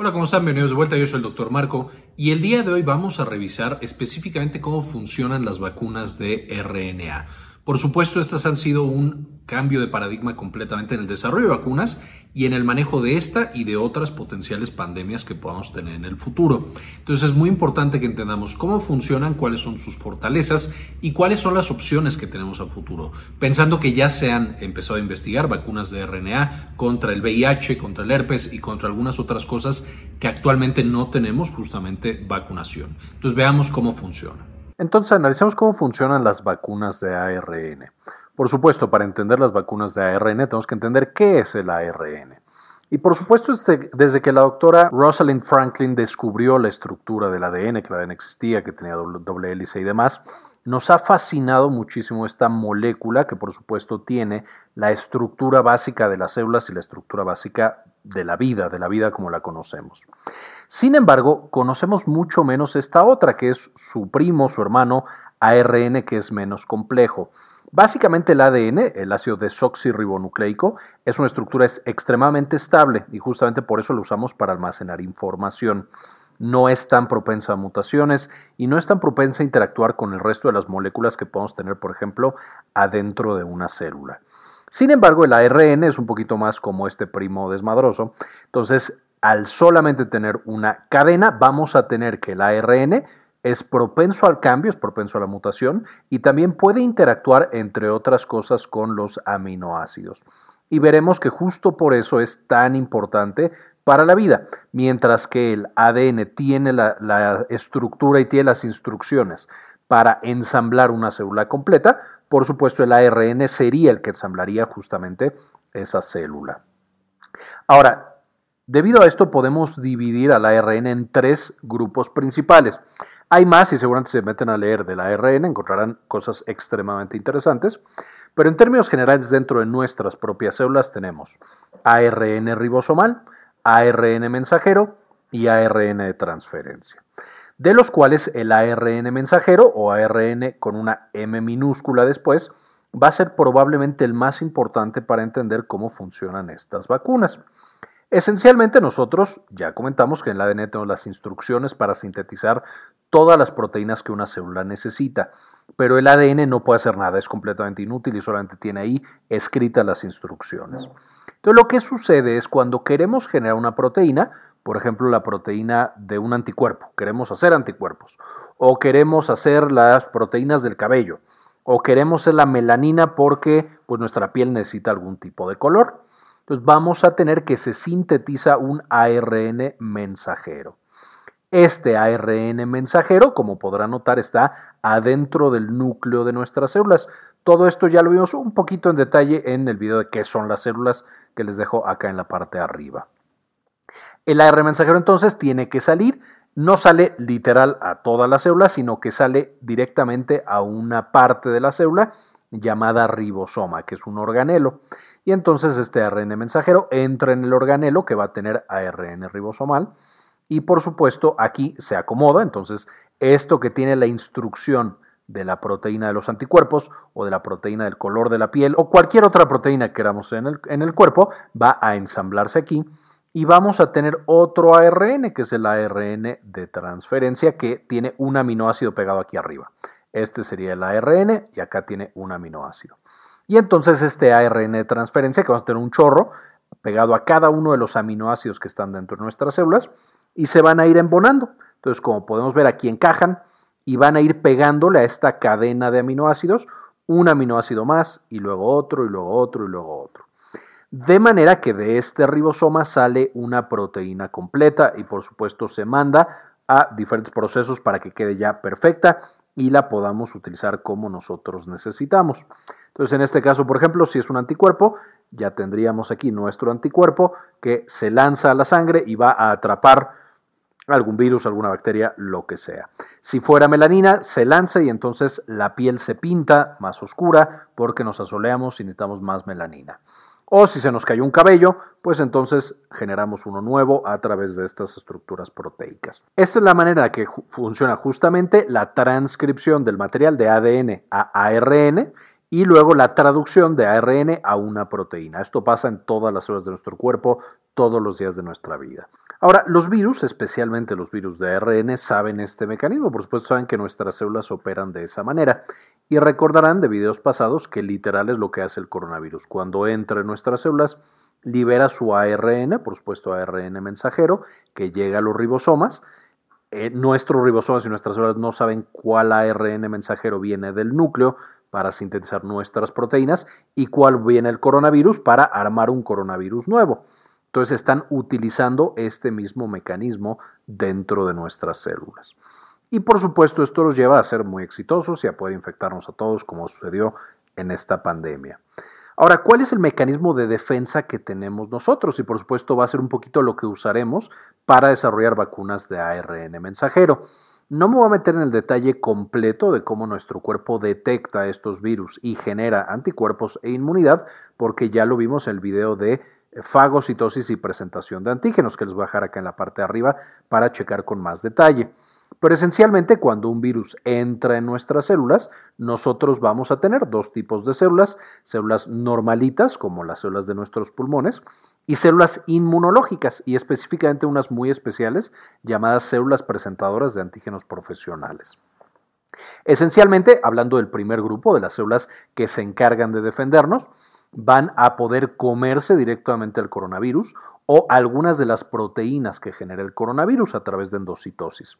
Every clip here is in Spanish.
Hola, ¿cómo están? Bienvenidos de vuelta. Yo soy el doctor Marco y el día de hoy vamos a revisar específicamente cómo funcionan las vacunas de RNA. Por supuesto, estas han sido un cambio de paradigma completamente en el desarrollo de vacunas y en el manejo de esta y de otras potenciales pandemias que podamos tener en el futuro. Entonces es muy importante que entendamos cómo funcionan, cuáles son sus fortalezas y cuáles son las opciones que tenemos a futuro. Pensando que ya se han empezado a investigar vacunas de RNA contra el VIH, contra el herpes y contra algunas otras cosas que actualmente no tenemos justamente vacunación. Entonces veamos cómo funciona. Entonces analicemos cómo funcionan las vacunas de ARN. Por supuesto, para entender las vacunas de ARN tenemos que entender qué es el ARN. Y por supuesto, desde que la doctora Rosalind Franklin descubrió la estructura del ADN, que el ADN existía, que tenía doble hélice y demás, nos ha fascinado muchísimo esta molécula que por supuesto tiene la estructura básica de las células y la estructura básica de la vida, de la vida como la conocemos. Sin embargo, conocemos mucho menos esta otra, que es su primo, su hermano, ARN, que es menos complejo. Básicamente el ADN, el ácido desoxirribonucleico, es una estructura extremadamente estable y justamente por eso lo usamos para almacenar información. No es tan propensa a mutaciones y no es tan propensa a interactuar con el resto de las moléculas que podemos tener, por ejemplo, adentro de una célula. Sin embargo, el ARN es un poquito más como este primo desmadroso. Entonces, al solamente tener una cadena, vamos a tener que el ARN es propenso al cambio, es propenso a la mutación y también puede interactuar, entre otras cosas, con los aminoácidos. Y veremos que justo por eso es tan importante para la vida, mientras que el ADN tiene la, estructura y tiene las instrucciones para ensamblar una célula completa, por supuesto el ARN sería el que ensamblaría justamente esa célula. Ahora, Debido a esto podemos dividir al ARN en tres grupos principales. Hay más y seguramente se meten a leer del ARN, encontrarán cosas extremadamente interesantes, pero en términos generales dentro de nuestras propias células tenemos ARN ribosomal, ARN mensajero y ARN de transferencia, de los cuales el ARN mensajero o ARN con una M minúscula después va a ser probablemente el más importante para entender cómo funcionan estas vacunas. Esencialmente nosotros ya comentamos que en el ADN tenemos las instrucciones para sintetizar todas las proteínas que una célula necesita, pero el ADN no puede hacer nada, es completamente inútil y solamente tiene ahí escritas las instrucciones. Lo que sucede es cuando queremos generar una proteína, por ejemplo la proteína de un anticuerpo, queremos hacer anticuerpos, o queremos hacer las proteínas del cabello, o queremos hacer la melanina porque pues, nuestra piel necesita algún tipo de color. Entonces vamos a tener que se sintetiza un ARN mensajero. Este ARN mensajero, como podrá notar, está adentro del núcleo de nuestras células. Todo esto ya lo vimos un poquito en detalle en el video de qué son las células que les dejo acá en la parte de arriba. El ARN mensajero entonces tiene que salir, no sale literal a toda la célula, sino que sale directamente a una parte de la célula llamada ribosoma, que es un organelo y entonces este ARN mensajero entra en el organelo que va a tener ARN ribosomal y por supuesto aquí se acomoda, entonces esto que tiene la instrucción de la proteína de los anticuerpos o de la proteína del color de la piel o cualquier otra proteína que queramos en el, en el cuerpo va a ensamblarse aquí y vamos a tener otro ARN que es el ARN de transferencia que tiene un aminoácido pegado aquí arriba. Este sería el ARN y acá tiene un aminoácido. Y entonces este ARN de transferencia, que vamos a tener un chorro pegado a cada uno de los aminoácidos que están dentro de nuestras células, y se van a ir embonando. Entonces, como podemos ver aquí encajan y van a ir pegándole a esta cadena de aminoácidos un aminoácido más y luego otro y luego otro y luego otro. De manera que de este ribosoma sale una proteína completa y por supuesto se manda a diferentes procesos para que quede ya perfecta y la podamos utilizar como nosotros necesitamos. Entonces, en este caso, por ejemplo, si es un anticuerpo, ya tendríamos aquí nuestro anticuerpo que se lanza a la sangre y va a atrapar algún virus, alguna bacteria, lo que sea. Si fuera melanina, se lanza y entonces la piel se pinta más oscura porque nos asoleamos y necesitamos más melanina. O si se nos cayó un cabello, pues entonces generamos uno nuevo a través de estas estructuras proteicas. Esta es la manera en que funciona justamente la transcripción del material de ADN a ARN y luego la traducción de ARN a una proteína. Esto pasa en todas las células de nuestro cuerpo, todos los días de nuestra vida. Ahora, los virus, especialmente los virus de ARN, saben este mecanismo. Por supuesto, saben que nuestras células operan de esa manera. Y recordarán de videos pasados que literal es lo que hace el coronavirus. Cuando entra en nuestras células, libera su ARN, por supuesto ARN mensajero, que llega a los ribosomas. Eh, nuestros ribosomas y nuestras células no saben cuál ARN mensajero viene del núcleo para sintetizar nuestras proteínas y cuál viene el coronavirus para armar un coronavirus nuevo. Entonces están utilizando este mismo mecanismo dentro de nuestras células. Y por supuesto esto los lleva a ser muy exitosos y a poder infectarnos a todos como sucedió en esta pandemia. Ahora, ¿cuál es el mecanismo de defensa que tenemos nosotros? Y por supuesto va a ser un poquito lo que usaremos para desarrollar vacunas de ARN mensajero. No me voy a meter en el detalle completo de cómo nuestro cuerpo detecta estos virus y genera anticuerpos e inmunidad, porque ya lo vimos en el video de fagocitosis y presentación de antígenos, que les voy a dejar acá en la parte de arriba para checar con más detalle. Pero esencialmente cuando un virus entra en nuestras células, nosotros vamos a tener dos tipos de células, células normalitas como las células de nuestros pulmones y células inmunológicas y específicamente unas muy especiales llamadas células presentadoras de antígenos profesionales. Esencialmente, hablando del primer grupo de las células que se encargan de defendernos, van a poder comerse directamente el coronavirus o algunas de las proteínas que genera el coronavirus a través de endocitosis.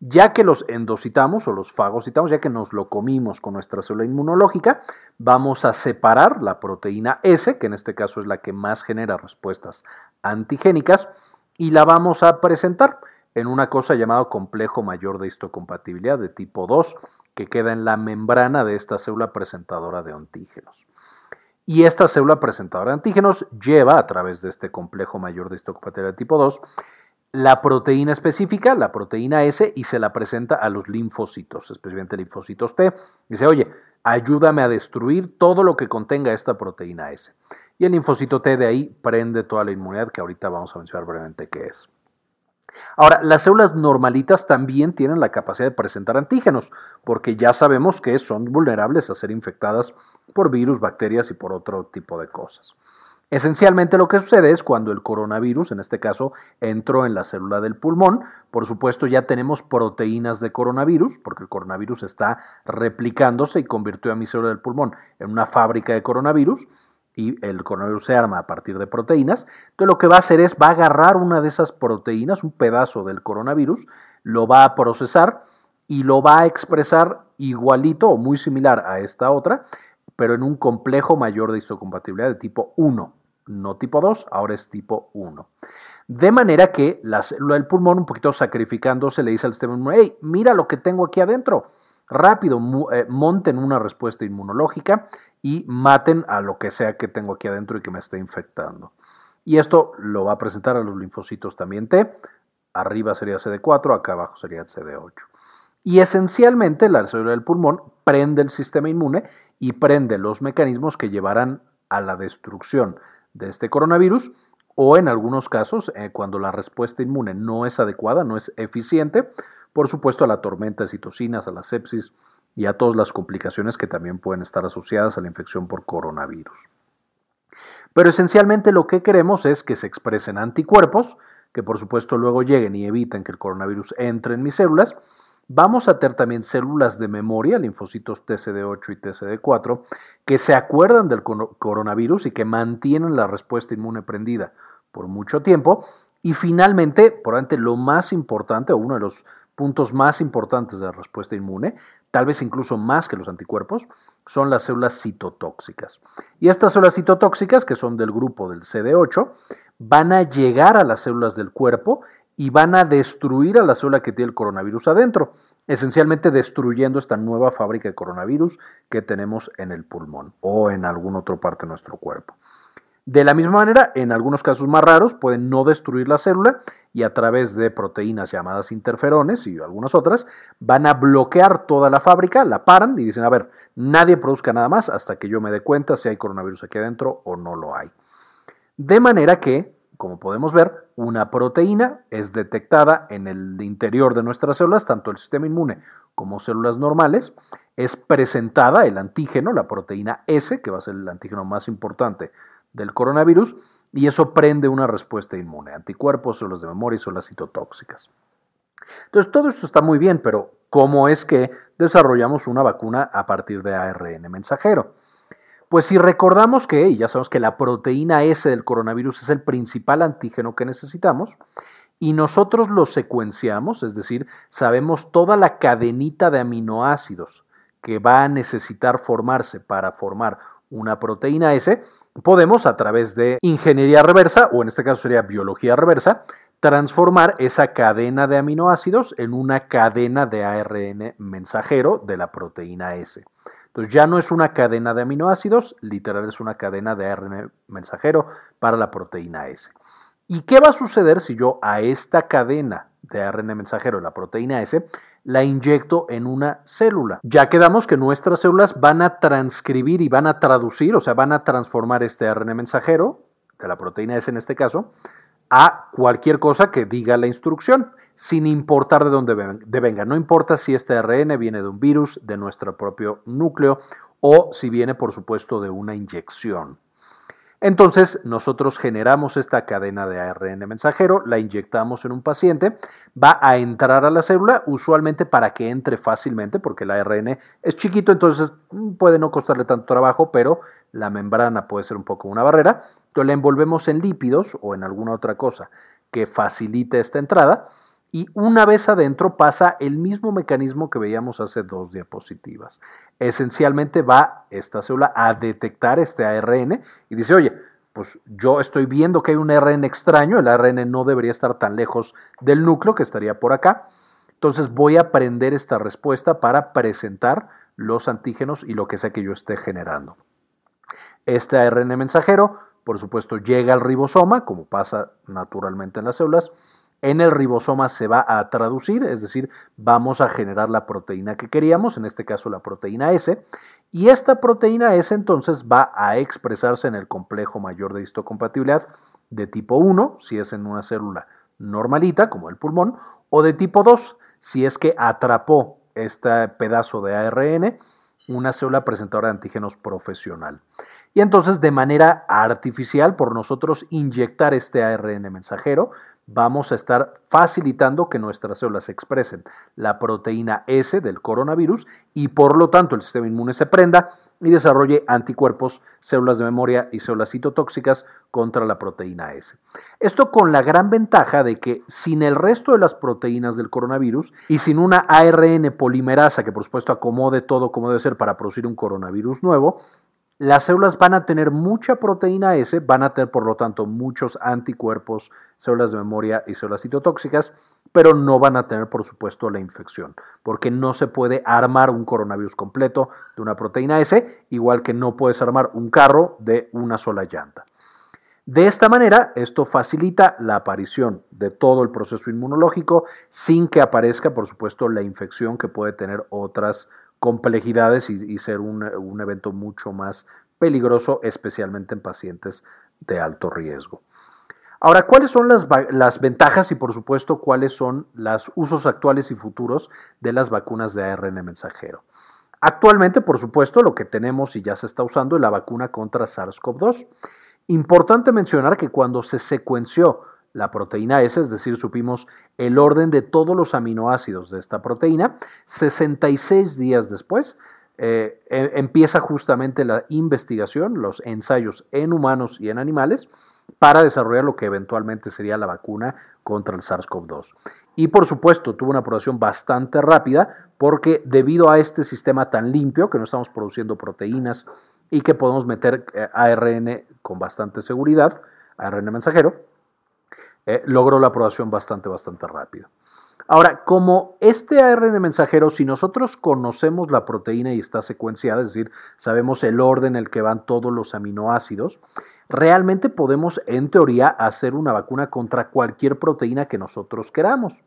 Ya que los endocitamos o los fagocitamos, ya que nos lo comimos con nuestra célula inmunológica, vamos a separar la proteína S, que en este caso es la que más genera respuestas antigénicas, y la vamos a presentar en una cosa llamada complejo mayor de histocompatibilidad de tipo 2, que queda en la membrana de esta célula presentadora de antígenos. Y esta célula presentadora de antígenos lleva a través de este complejo mayor de histocompatibilidad de tipo 2 la proteína específica, la proteína S, y se la presenta a los linfocitos, especialmente linfocitos T. Dice, oye, ayúdame a destruir todo lo que contenga esta proteína S. Y el linfocito T de ahí prende toda la inmunidad que ahorita vamos a mencionar brevemente qué es. Ahora, las células normalitas también tienen la capacidad de presentar antígenos, porque ya sabemos que son vulnerables a ser infectadas por virus, bacterias y por otro tipo de cosas. Esencialmente lo que sucede es cuando el coronavirus, en este caso, entró en la célula del pulmón, por supuesto ya tenemos proteínas de coronavirus, porque el coronavirus está replicándose y convirtió a mi célula del pulmón en una fábrica de coronavirus, y el coronavirus se arma a partir de proteínas. Entonces lo que va a hacer es, va a agarrar una de esas proteínas, un pedazo del coronavirus, lo va a procesar y lo va a expresar igualito o muy similar a esta otra, pero en un complejo mayor de histocompatibilidad de tipo 1 no tipo 2, ahora es tipo 1. De manera que la célula del pulmón, un poquito sacrificándose, le dice al sistema inmune, hey, mira lo que tengo aquí adentro. Rápido, eh, monten una respuesta inmunológica y maten a lo que sea que tengo aquí adentro y que me esté infectando. Y esto lo va a presentar a los linfocitos también T. Arriba sería CD4, acá abajo sería CD8. Y esencialmente la célula del pulmón prende el sistema inmune y prende los mecanismos que llevarán a la destrucción de este coronavirus o en algunos casos, eh, cuando la respuesta inmune no es adecuada, no es eficiente, por supuesto a la tormenta de citocinas, a la sepsis y a todas las complicaciones que también pueden estar asociadas a la infección por coronavirus. Pero esencialmente lo que queremos es que se expresen anticuerpos, que por supuesto luego lleguen y eviten que el coronavirus entre en mis células, Vamos a tener también células de memoria, linfocitos TCD8 y TCD4, que se acuerdan del coronavirus y que mantienen la respuesta inmune prendida por mucho tiempo. Y finalmente, por ante lo más importante, o uno de los puntos más importantes de la respuesta inmune, tal vez incluso más que los anticuerpos, son las células citotóxicas. Y estas células citotóxicas, que son del grupo del CD8, van a llegar a las células del cuerpo y van a destruir a la célula que tiene el coronavirus adentro, esencialmente destruyendo esta nueva fábrica de coronavirus que tenemos en el pulmón o en alguna otra parte de nuestro cuerpo. De la misma manera, en algunos casos más raros, pueden no destruir la célula y a través de proteínas llamadas interferones y algunas otras, van a bloquear toda la fábrica, la paran y dicen, a ver, nadie produzca nada más hasta que yo me dé cuenta si hay coronavirus aquí adentro o no lo hay. De manera que como podemos ver, una proteína es detectada en el interior de nuestras células, tanto el sistema inmune como células normales, es presentada el antígeno, la proteína S, que va a ser el antígeno más importante del coronavirus, y eso prende una respuesta inmune, anticuerpos, células de memoria y células citotóxicas. Entonces, todo esto está muy bien, pero ¿cómo es que desarrollamos una vacuna a partir de ARN mensajero? Pues si recordamos que, y ya sabemos que la proteína S del coronavirus es el principal antígeno que necesitamos, y nosotros lo secuenciamos, es decir, sabemos toda la cadenita de aminoácidos que va a necesitar formarse para formar una proteína S, podemos a través de ingeniería reversa, o en este caso sería biología reversa, transformar esa cadena de aminoácidos en una cadena de ARN mensajero de la proteína S. Entonces ya no es una cadena de aminoácidos, literal es una cadena de ARN mensajero para la proteína S. ¿Y qué va a suceder si yo a esta cadena de ARN mensajero, la proteína S, la inyecto en una célula? Ya quedamos que nuestras células van a transcribir y van a traducir, o sea, van a transformar este ARN mensajero, de la proteína S en este caso, a cualquier cosa que diga la instrucción, sin importar de dónde venga. No importa si este ARN viene de un virus, de nuestro propio núcleo, o si viene, por supuesto, de una inyección. Entonces, nosotros generamos esta cadena de ARN mensajero, la inyectamos en un paciente, va a entrar a la célula, usualmente para que entre fácilmente, porque el ARN es chiquito, entonces mm, puede no costarle tanto trabajo, pero la membrana puede ser un poco una barrera. Entonces, la envolvemos en lípidos o en alguna otra cosa que facilite esta entrada y una vez adentro pasa el mismo mecanismo que veíamos hace dos diapositivas. Esencialmente va esta célula a detectar este ARN y dice, oye, pues yo estoy viendo que hay un ARN extraño, el ARN no debería estar tan lejos del núcleo que estaría por acá. Entonces voy a aprender esta respuesta para presentar los antígenos y lo que sea que yo esté generando. Este ARN mensajero, por supuesto, llega al ribosoma, como pasa naturalmente en las células, en el ribosoma se va a traducir, es decir, vamos a generar la proteína que queríamos, en este caso la proteína S, y esta proteína S entonces va a expresarse en el complejo mayor de histocompatibilidad de tipo 1, si es en una célula normalita, como el pulmón, o de tipo 2, si es que atrapó este pedazo de ARN una célula presentadora de antígenos profesional. Y entonces de manera artificial, por nosotros inyectar este ARN mensajero, vamos a estar facilitando que nuestras células expresen la proteína S del coronavirus y por lo tanto el sistema inmune se prenda y desarrolle anticuerpos, células de memoria y células citotóxicas contra la proteína S. Esto con la gran ventaja de que sin el resto de las proteínas del coronavirus y sin una ARN polimerasa que por supuesto acomode todo como debe ser para producir un coronavirus nuevo, las células van a tener mucha proteína S, van a tener por lo tanto muchos anticuerpos, células de memoria y células citotóxicas, pero no van a tener por supuesto la infección, porque no se puede armar un coronavirus completo de una proteína S, igual que no puedes armar un carro de una sola llanta. De esta manera, esto facilita la aparición de todo el proceso inmunológico sin que aparezca, por supuesto, la infección que puede tener otras complejidades y, ser un, evento mucho más peligroso, especialmente en pacientes de alto riesgo. Ahora, ¿cuáles son las, las, ventajas y por supuesto cuáles son los usos actuales y futuros de las vacunas de ARN mensajero? Actualmente, por supuesto, lo que tenemos y ya se está usando es la vacuna contra SARS-CoV-2. Importante mencionar que cuando se secuenció la proteína S, es decir, supimos el orden de todos los aminoácidos de esta proteína. 66 días después eh, empieza justamente la investigación, los ensayos en humanos y en animales para desarrollar lo que eventualmente sería la vacuna contra el SARS-CoV-2. Y por supuesto tuvo una aprobación bastante rápida porque debido a este sistema tan limpio que no estamos produciendo proteínas y que podemos meter eh, ARN con bastante seguridad, ARN mensajero, eh, logró la aprobación bastante, bastante rápido. Ahora, como este ARN mensajero, si nosotros conocemos la proteína y está secuenciada, es decir, sabemos el orden en el que van todos los aminoácidos, realmente podemos, en teoría, hacer una vacuna contra cualquier proteína que nosotros queramos.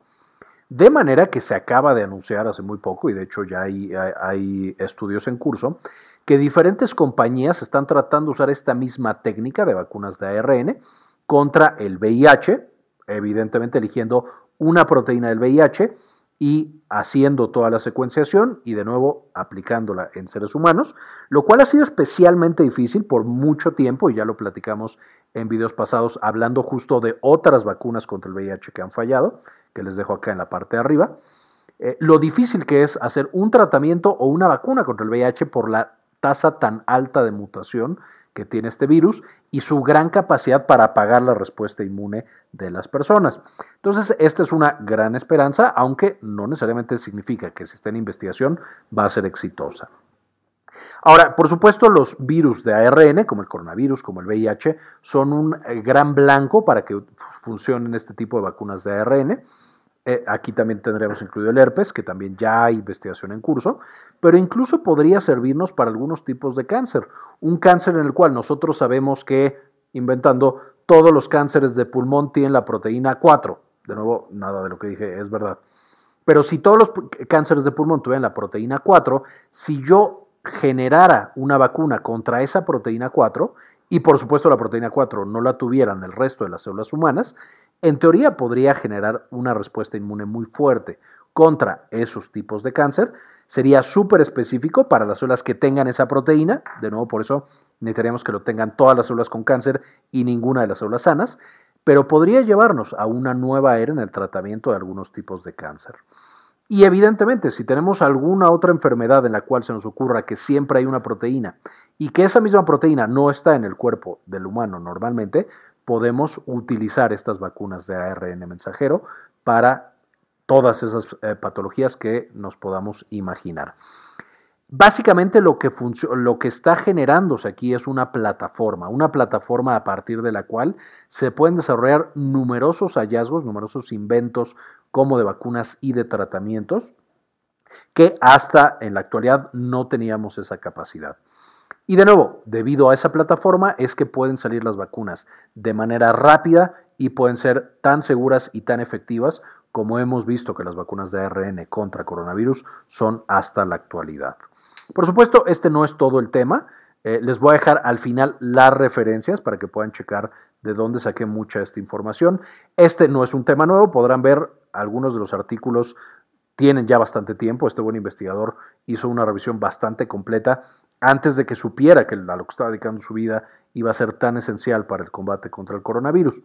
De manera que se acaba de anunciar hace muy poco, y de hecho ya hay, hay, estudios en curso, que diferentes compañías están tratando de usar esta misma técnica de vacunas de ARN contra el VIH, evidentemente eligiendo una proteína del VIH y haciendo toda la secuenciación y de nuevo aplicándola en seres humanos, lo cual ha sido especialmente difícil por mucho tiempo y ya lo platicamos en videos pasados hablando justo de otras vacunas contra el VIH que han fallado, que les dejo acá en la parte de arriba. Eh, lo difícil que es hacer un tratamiento o una vacuna contra el VIH por la tasa tan alta de mutación que tiene este virus y su gran capacidad para apagar la respuesta inmune de las personas. Entonces, esta es una gran esperanza, aunque no necesariamente significa que si está en investigación va a ser exitosa. Ahora, por supuesto, los virus de ARN, como el coronavirus, como el VIH, son un eh, gran blanco para que funcionen este tipo de vacunas de ARN. Eh, aquí también tendremos incluido el herpes, que también ya hay investigación en curso, pero incluso podría servirnos para algunos tipos de cáncer. Un cáncer en el cual nosotros sabemos que, inventando, todos los cánceres de pulmón tienen la proteína 4. De nuevo, nada de lo que dije es verdad. Pero si todos los cánceres de pulmón tuvieran la proteína 4, si yo generara una vacuna contra esa proteína 4, y por supuesto la proteína 4 no la tuvieran el resto de las células humanas, en teoría podría generar una respuesta inmune muy fuerte contra esos tipos de cáncer. Sería súper específico para las células que tengan esa proteína. De nuevo, por eso necesitaríamos que lo tengan todas las células con cáncer y ninguna de las células sanas. Pero podría llevarnos a una nueva era en el tratamiento de algunos tipos de cáncer. Y evidentemente, si tenemos alguna otra enfermedad en la cual se nos ocurra que siempre hay una proteína y que esa misma proteína no está en el cuerpo del humano normalmente, podemos utilizar estas vacunas de ARN mensajero para todas esas eh, patologías que nos podamos imaginar. Básicamente lo que, lo que está generándose aquí es una plataforma, una plataforma a partir de la cual se pueden desarrollar numerosos hallazgos, numerosos inventos como de vacunas y de tratamientos, que hasta en la actualidad no teníamos esa capacidad. Y de nuevo, debido a esa plataforma es que pueden salir las vacunas de manera rápida y pueden ser tan seguras y tan efectivas como hemos visto que las vacunas de ARN contra coronavirus son hasta la actualidad. Por supuesto, este no es todo el tema. Eh, les voy a dejar al final las referencias para que puedan checar de dónde saqué mucha esta información. Este no es un tema nuevo, podrán ver algunos de los artículos tienen ya bastante tiempo. Este buen investigador hizo una revisión bastante completa antes de que supiera que a lo que estaba dedicando su vida iba a ser tan esencial para el combate contra el coronavirus.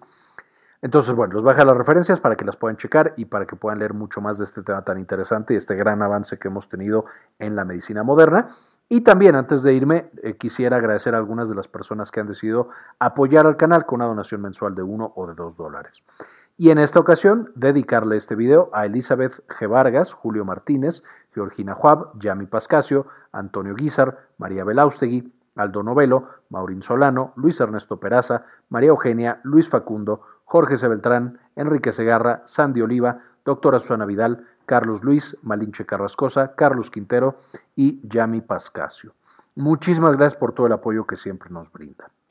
Entonces, bueno, los baja las referencias para que las puedan checar y para que puedan leer mucho más de este tema tan interesante y este gran avance que hemos tenido en la medicina moderna. Y también, antes de irme, eh, quisiera agradecer a algunas de las personas que han decidido apoyar al canal con una donación mensual de uno o de dos dólares. Y en esta ocasión, dedicarle este video a Elizabeth G. Vargas, Julio Martínez, Georgina Juab, Yami Pascasio, Antonio Guizar, María Belaustegui, Aldo Novelo, Maurín Solano, Luis Ernesto Peraza, María Eugenia, Luis Facundo, Jorge C. Enrique Segarra, Sandy Oliva, doctora Susana Vidal, Carlos Luis, Malinche Carrascosa, Carlos Quintero y Yami Pascasio. Muchísimas gracias por todo el apoyo que siempre nos brindan.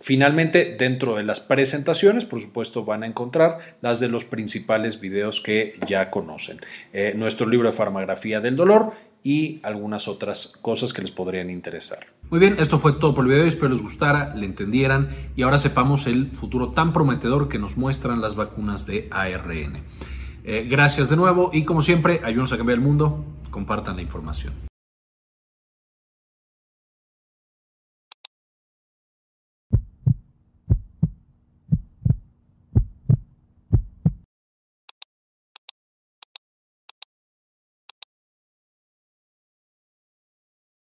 Finalmente, dentro de las presentaciones, por supuesto, van a encontrar las de los principales videos que ya conocen. Eh, nuestro libro de farmagrafía del dolor y algunas otras cosas que les podrían interesar. Muy bien, esto fue todo por el video, espero les gustara, le entendieran y ahora sepamos el futuro tan prometedor que nos muestran las vacunas de ARN. Eh, gracias de nuevo y como siempre, ayúdenos a cambiar el mundo, compartan la información.